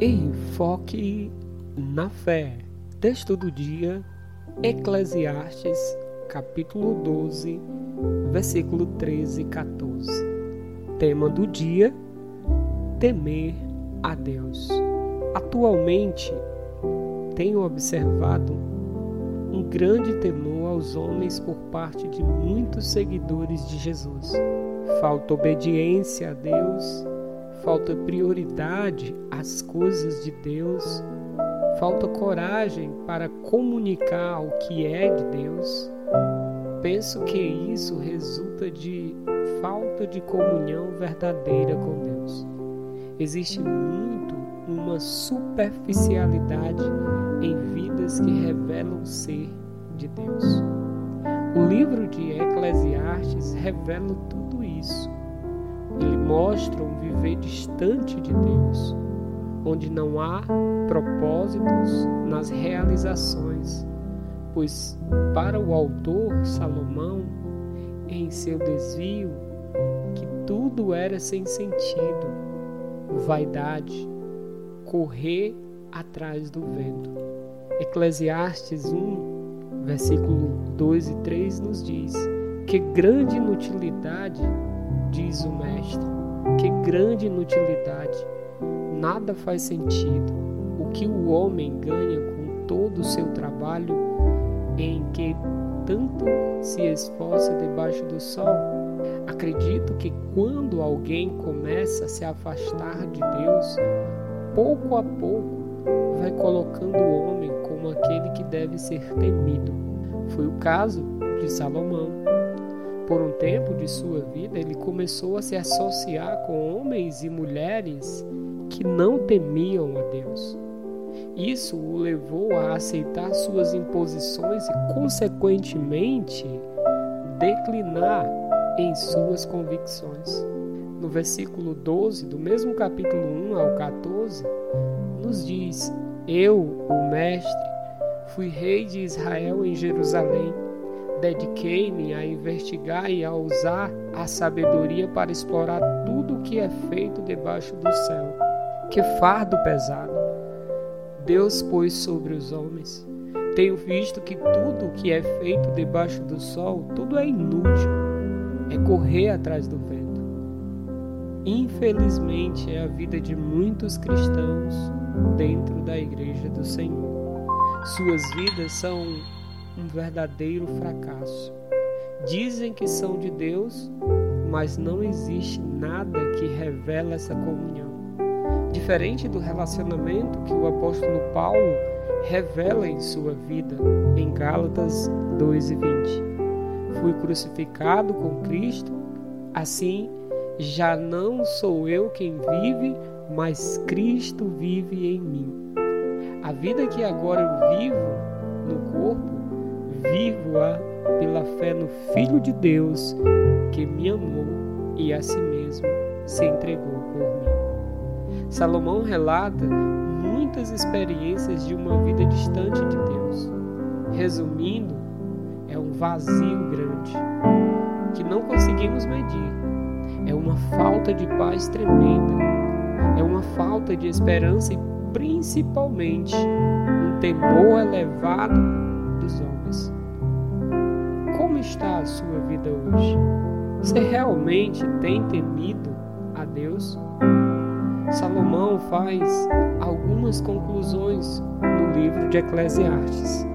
Enfoque na fé. Texto do dia, Eclesiastes, capítulo 12, versículo 13 e 14. Tema do dia: temer a Deus. Atualmente, tenho observado um grande temor aos homens por parte de muitos seguidores de Jesus. Falta obediência a Deus falta prioridade às coisas de Deus, falta coragem para comunicar o que é de Deus. Penso que isso resulta de falta de comunhão verdadeira com Deus. Existe muito uma superficialidade em vidas que revelam ser de Deus. O livro de Eclesiastes revela tudo isso ele mostra um viver distante de Deus, onde não há propósitos nas realizações, pois para o autor Salomão, em seu desvio, que tudo era sem sentido, vaidade, correr atrás do vento. Eclesiastes 1, versículo 2 e 3 nos diz que grande inutilidade diz o Mestre. Que grande inutilidade! Nada faz sentido. O que o homem ganha com todo o seu trabalho em que tanto se esforça debaixo do sol? Acredito que quando alguém começa a se afastar de Deus, pouco a pouco vai colocando o homem como aquele que deve ser temido. Foi o caso de Salomão. Por um tempo de sua vida, ele começou a se associar com homens e mulheres que não temiam a Deus. Isso o levou a aceitar suas imposições e, consequentemente, declinar em suas convicções. No versículo 12 do mesmo capítulo 1 ao 14, nos diz: Eu, o Mestre, fui rei de Israel em Jerusalém Dediquei-me a investigar e a usar a sabedoria para explorar tudo o que é feito debaixo do céu. Que fardo pesado! Deus pôs sobre os homens. Tenho visto que tudo o que é feito debaixo do sol, tudo é inútil. É correr atrás do vento. Infelizmente é a vida de muitos cristãos dentro da igreja do Senhor. Suas vidas são um verdadeiro fracasso. Dizem que são de Deus, mas não existe nada que revela essa comunhão. Diferente do relacionamento que o apóstolo Paulo revela em sua vida, em Gálatas 2 e 20. Fui crucificado com Cristo, assim já não sou eu quem vive, mas Cristo vive em mim. A vida que agora eu vivo no corpo vivo-a pela fé no Filho de Deus que me amou e a si mesmo se entregou por mim. Salomão relata muitas experiências de uma vida distante de Deus. Resumindo, é um vazio grande que não conseguimos medir. É uma falta de paz tremenda. É uma falta de esperança e principalmente um temor elevado está a sua vida hoje? Você realmente tem temido a Deus? Salomão faz algumas conclusões no livro de Eclesiastes.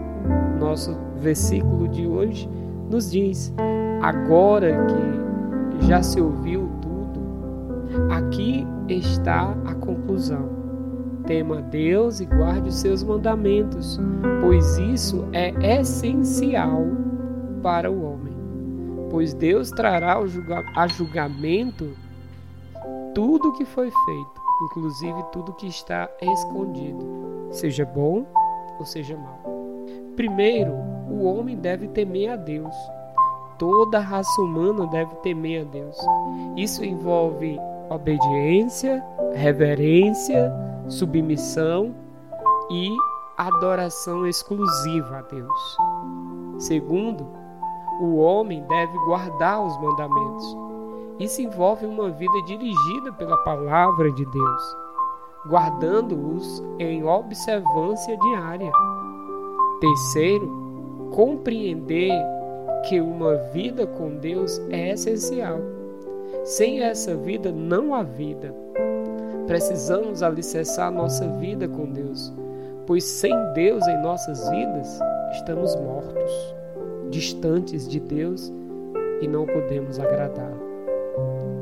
Nosso versículo de hoje nos diz: agora que já se ouviu tudo, aqui está a conclusão tema Deus e guarde os seus mandamentos, pois isso é essencial para o homem. Pois Deus trará a julgamento tudo o que foi feito, inclusive tudo que está escondido, seja bom ou seja mal. Primeiro, o homem deve temer a Deus. Toda a raça humana deve temer a Deus. Isso envolve obediência, reverência, submissão e adoração exclusiva a Deus. Segundo, o homem deve guardar os mandamentos. Isso envolve uma vida dirigida pela palavra de Deus. guardando-os em observância diária. Terceiro, compreender que uma vida com Deus é essencial. Sem essa vida não há vida. Precisamos alicerçar nossa vida com Deus, pois sem Deus em nossas vidas estamos mortos, distantes de Deus e não podemos agradá-lo.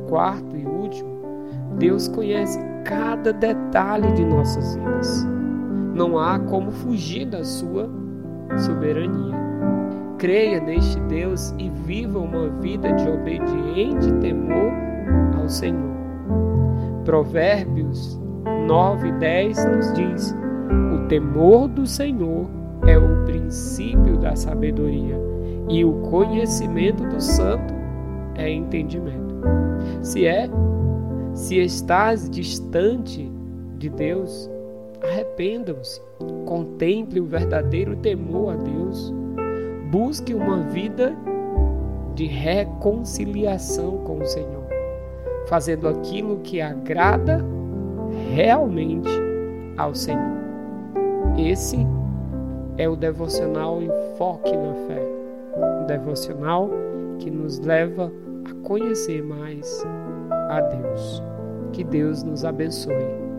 Quarto e último, Deus conhece cada detalhe de nossas vidas. Não há como fugir da sua soberania. Creia neste Deus e viva uma vida de obediente temor ao Senhor. Provérbios 9 e 10 nos diz: O temor do Senhor é o princípio da sabedoria, e o conhecimento do santo é entendimento. Se é, se estás distante de Deus, arrependam-se, contemple o verdadeiro temor a Deus, busque uma vida de reconciliação com o Senhor, fazendo aquilo que agrada realmente ao Senhor. Esse é o devocional Enfoque na Fé, um devocional que nos leva a conhecer mais a Deus. Que Deus nos abençoe.